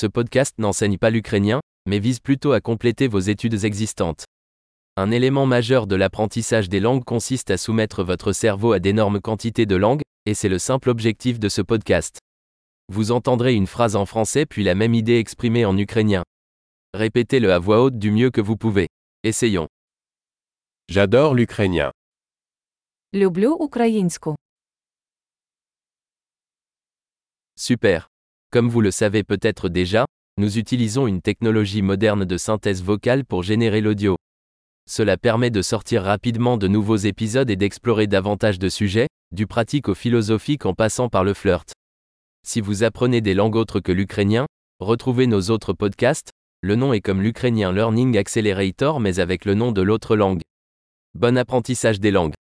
Ce podcast n'enseigne pas l'ukrainien, mais vise plutôt à compléter vos études existantes. Un élément majeur de l'apprentissage des langues consiste à soumettre votre cerveau à d'énormes quantités de langues, et c'est le simple objectif de ce podcast. Vous entendrez une phrase en français puis la même idée exprimée en ukrainien. Répétez-le à voix haute du mieux que vous pouvez. Essayons. J'adore l'ukrainien. Люблю українську. Super. Comme vous le savez peut-être déjà, nous utilisons une technologie moderne de synthèse vocale pour générer l'audio. Cela permet de sortir rapidement de nouveaux épisodes et d'explorer davantage de sujets, du pratique au philosophique en passant par le flirt. Si vous apprenez des langues autres que l'ukrainien, retrouvez nos autres podcasts, le nom est comme l'Ukrainien Learning Accelerator mais avec le nom de l'autre langue. Bon apprentissage des langues.